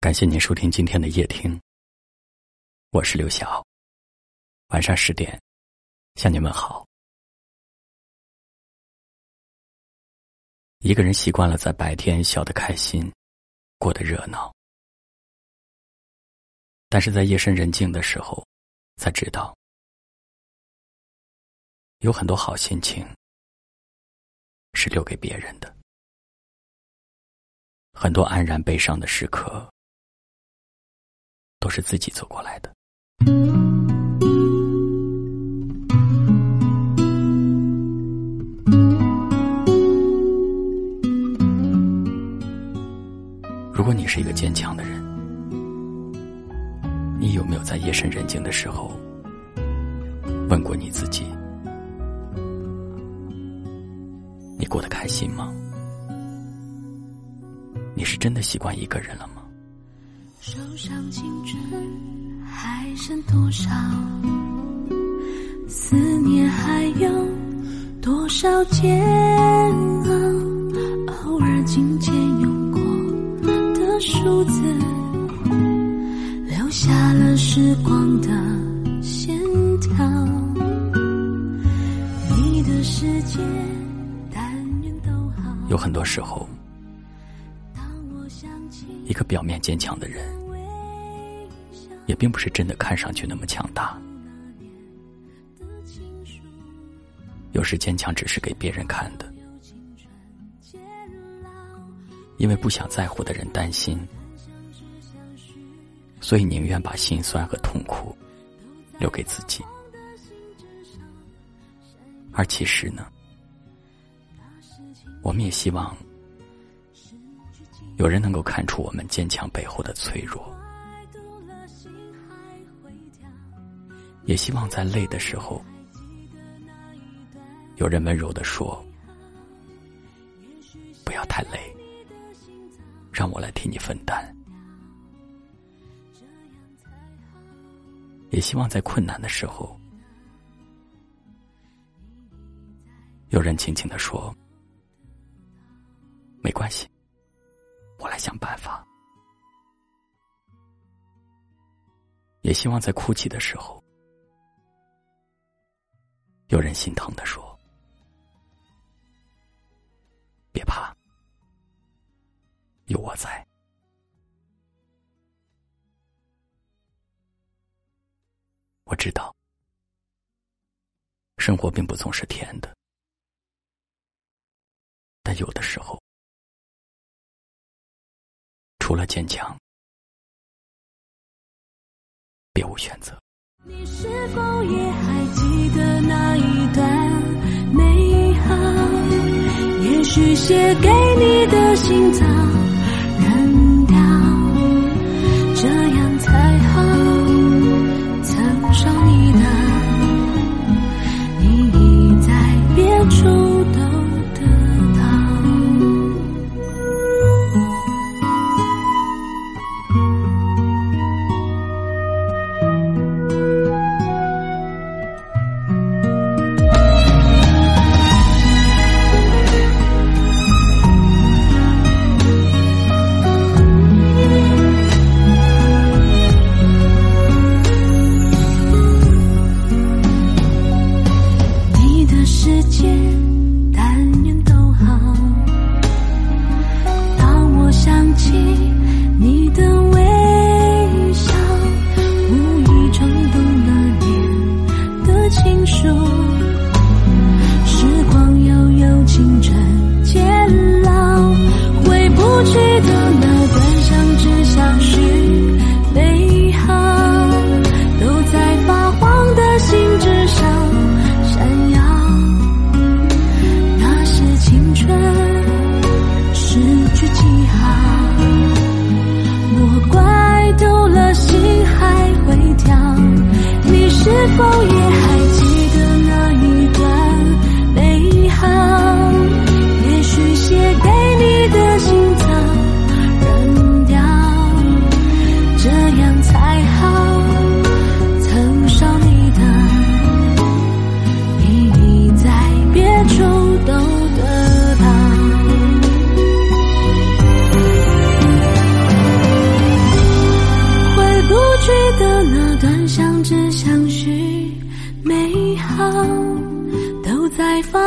感谢您收听今天的夜听，我是刘晓。晚上十点，向您问好。一个人习惯了在白天笑得开心，过得热闹，但是在夜深人静的时候，才知道有很多好心情是留给别人的，很多安然悲伤的时刻。都是自己走过来的。如果你是一个坚强的人，你有没有在夜深人静的时候问过你自己：你过得开心吗？你是真的习惯一个人了吗？手上青春还剩多少？思念还有多少煎熬？偶尔紧牵用过的数字，留下了时光的线条。你的世界，但愿都好。有很多时候。一个表面坚强的人，也并不是真的看上去那么强大。有时坚强只是给别人看的，因为不想在乎的人担心，所以宁愿把心酸和痛苦留给自己。而其实呢，我们也希望。有人能够看出我们坚强背后的脆弱，也希望在累的时候，有人温柔的说：“不要太累，让我来替你分担。”也希望在困难的时候，有人轻轻的说：“没关系。”我来想办法，也希望在哭泣的时候，有人心疼的说：“别怕，有我在。”我知道，生活并不总是甜的，但有的时候。除了坚强，别无选择。你是否也还记得那一段美好？也许写给你的信他我怪丢了心还会跳。你是否也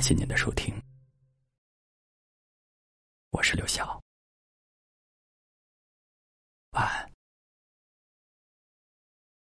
感谢您的收听，我是刘晓，